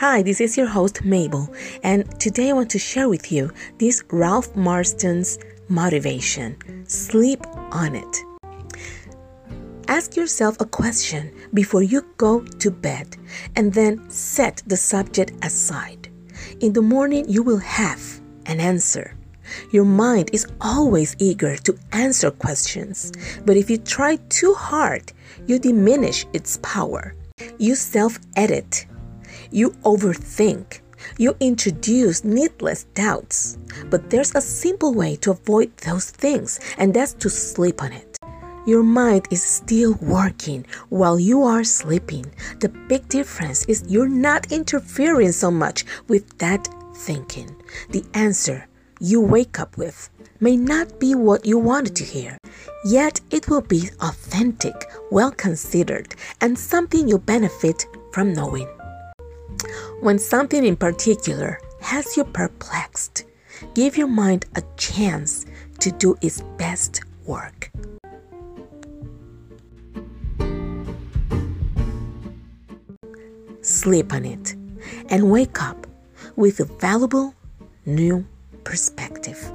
Hi, this is your host Mabel, and today I want to share with you this Ralph Marston's motivation. Sleep on it. Ask yourself a question before you go to bed and then set the subject aside. In the morning, you will have an answer. Your mind is always eager to answer questions, but if you try too hard, you diminish its power. You self edit you overthink. You introduce needless doubts. But there's a simple way to avoid those things, and that's to sleep on it. Your mind is still working while you are sleeping. The big difference is you're not interfering so much with that thinking. The answer you wake up with may not be what you wanted to hear, yet it will be authentic, well considered, and something you benefit from knowing. When something in particular has you perplexed, give your mind a chance to do its best work. Sleep on it and wake up with a valuable new perspective.